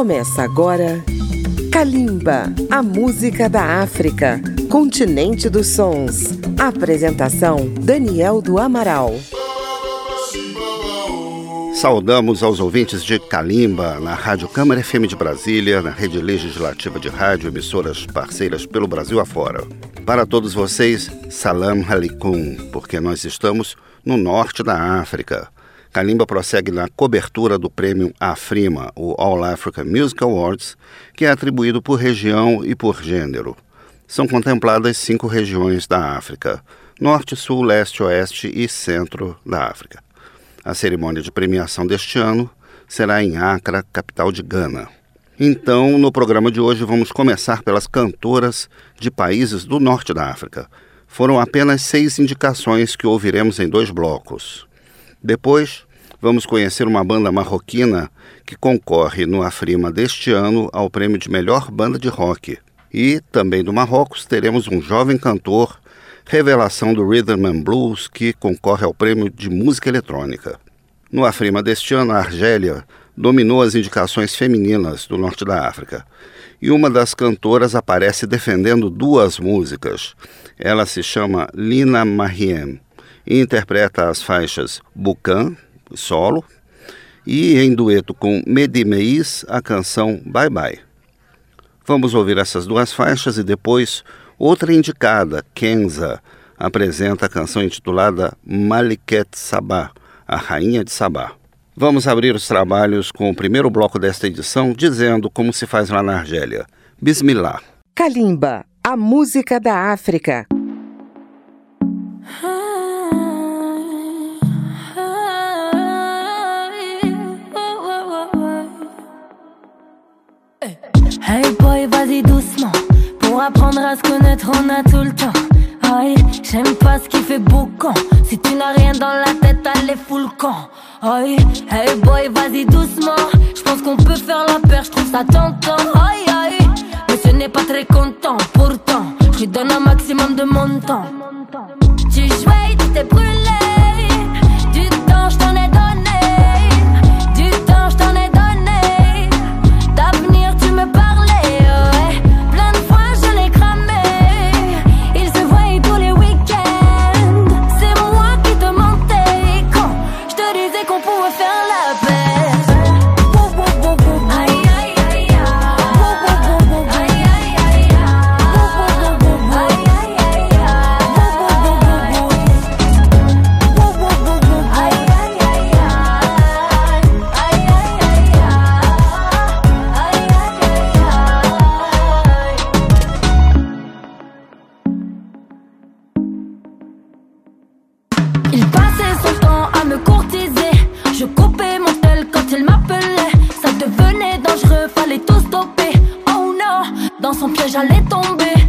Começa agora Kalimba, a música da África, continente dos sons. Apresentação Daniel do Amaral. Saudamos aos ouvintes de Kalimba na Rádio Câmara FM de Brasília, na rede legislativa de rádio, emissoras parceiras pelo Brasil afora. Para todos vocês, Salam Aleikum, porque nós estamos no norte da África. Kalimba prossegue na cobertura do prêmio AFRIMA, o All Africa Music Awards, que é atribuído por região e por gênero. São contempladas cinco regiões da África: Norte, Sul, Leste, Oeste e Centro da África. A cerimônia de premiação deste ano será em Accra, capital de Gana. Então, no programa de hoje, vamos começar pelas cantoras de países do norte da África. Foram apenas seis indicações que ouviremos em dois blocos. Depois, vamos conhecer uma banda marroquina que concorre no Afrima deste ano ao prêmio de melhor banda de rock. E, também do Marrocos, teremos um jovem cantor revelação do Rhythm and Blues, que concorre ao prêmio de música eletrônica. No Afrima deste ano, a Argélia dominou as indicações femininas do norte da África. E uma das cantoras aparece defendendo duas músicas. Ela se chama Lina Mariem e interpreta as faixas Bucan, solo, e em dueto com Medi Meis, a canção Bye Bye. Vamos ouvir essas duas faixas e depois Outra indicada, Kenza, apresenta a canção intitulada Maliket Sabah, a Rainha de Sabah. Vamos abrir os trabalhos com o primeiro bloco desta edição, dizendo como se faz lá na Argélia. Bismillah. Kalimba, a música da África. Vas-y doucement. Pour apprendre à se connaître, on a tout le temps. Aïe, j'aime pas ce qui fait boucan. Si tu n'as rien dans la tête, allez full camp. Aïe, hey boy, vas-y doucement. Je pense qu'on peut faire la paire, je trouve ça tentant. Aïe, aïe, mais ce n'est pas très content. Pourtant, je donne un maximum de mon temps. Tu jouais, tu t'es brûlé. Dans son piège j'allais tomber.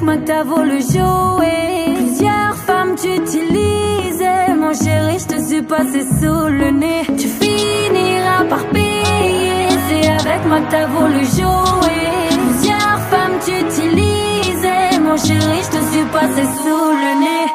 Avec moi que t'as voulu jouer. Plusieurs femmes t'utilisaient, mon chéri, je te suis passé sous le nez. Tu finiras par payer, c'est avec moi que t'as voulu jouer. Plusieurs femmes t'utilisaient, mon chéri, je te suis passé sous le nez.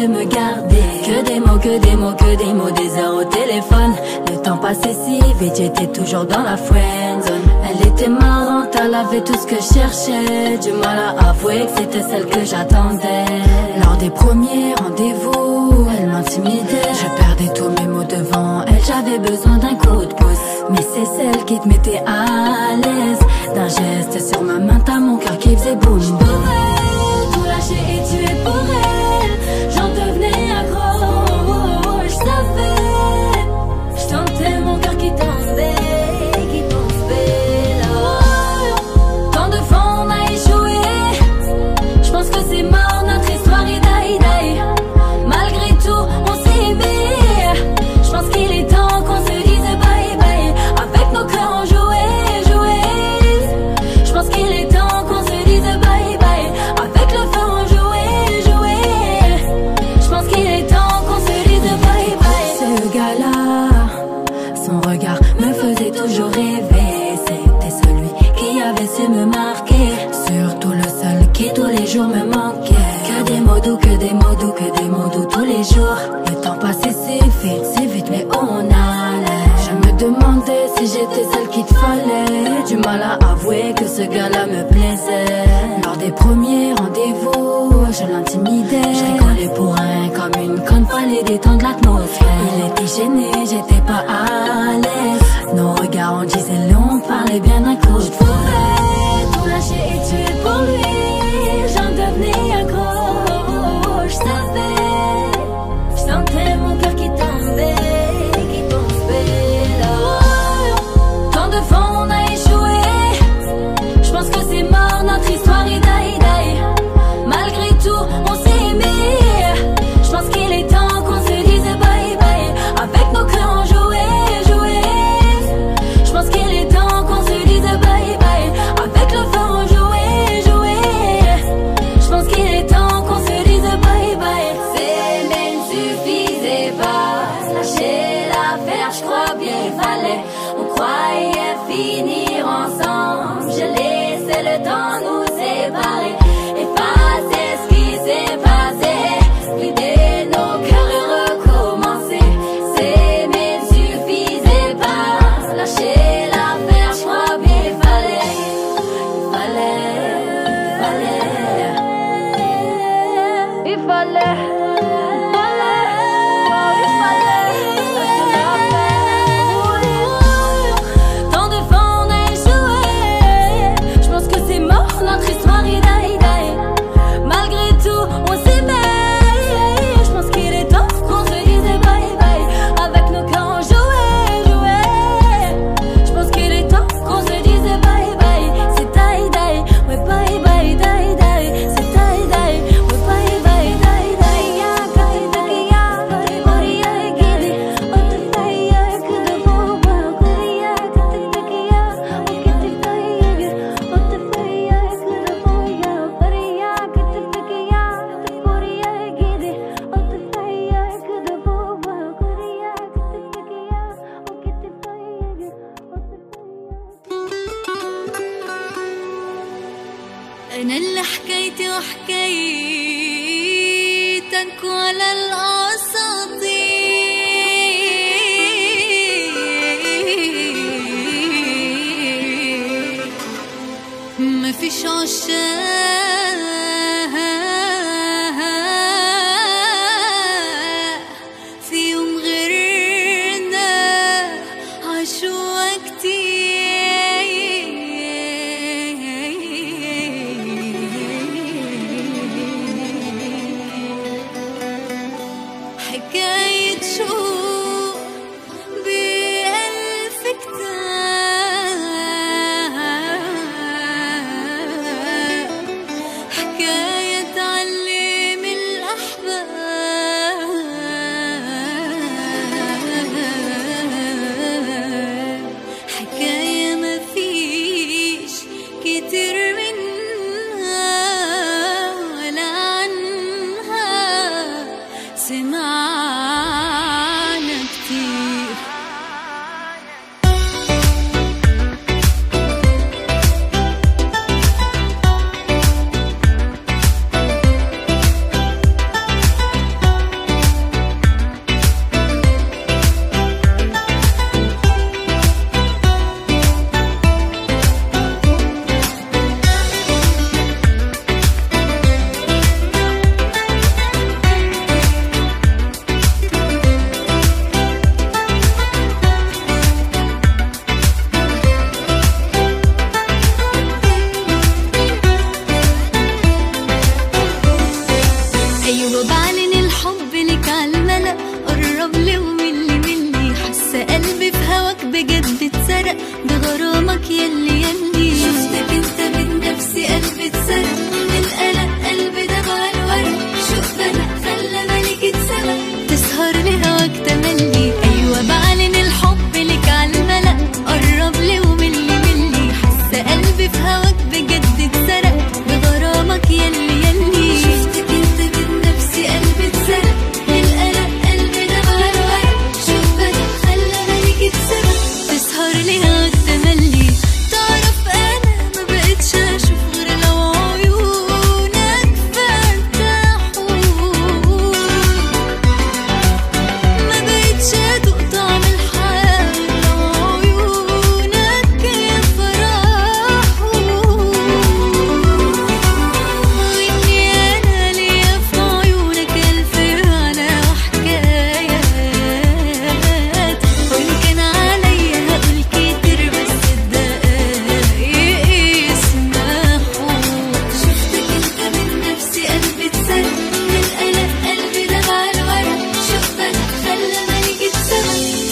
Que des mots, que des mots, que des mots, des heures au téléphone. Le temps passait si vite, j'étais toujours dans la friend zone. Elle était marrante, elle avait tout ce que je cherchais. Du mal à avouer que c'était celle que j'attendais. Lors des premiers rendez-vous, elle m'intimidait. Je perdais tous mes mots devant elle, j'avais besoin d'un coup de pouce. Mais c'est celle qui te mettait à l'aise. D'un geste sur ma main, t'as mon cœur qui faisait boum. me marquer. Surtout le seul qui tous les jours me manquait. Que des mots doux, que des mots doux, que des mots doux tous les jours. Le temps passé si vite, si vite, mais on allait. Je me demandais si j'étais celle qu'il te fallait. Du mal à avouer que ce gars-là me plaisait. Lors des premiers rendez-vous, je l'intimidais. Je rigolais pour un comme une conne, fallait détendre l'atmosphère. Il était gêné, j'étais pas à l'aise. Nos regards en disaient long, parlait bien d'un coup. Je 是一直不离。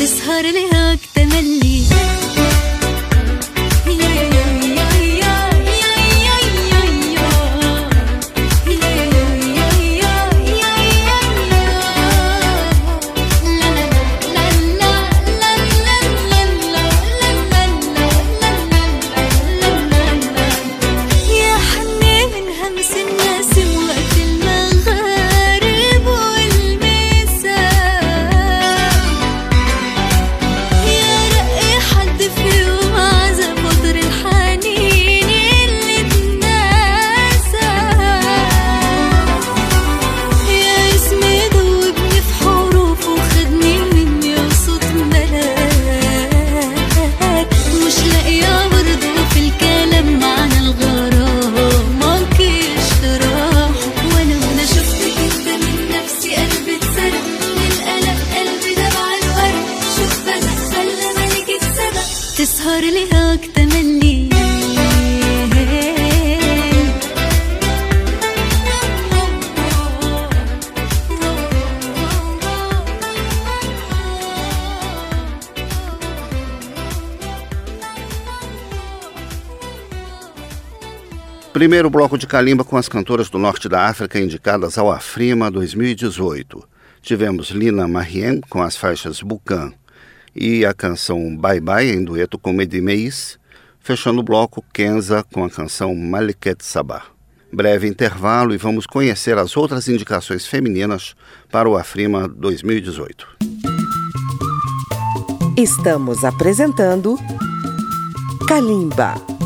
بيسهر لها تملي Primeiro bloco de calimba com as cantoras do norte da África indicadas ao Afrima 2018. Tivemos Lina Marien com as faixas Bucan e a canção Bye Bye em dueto com Medi Meis, fechando o bloco Kenza com a canção Maliket Sabah. Breve intervalo e vamos conhecer as outras indicações femininas para o Afrima 2018. Estamos apresentando Kalimba.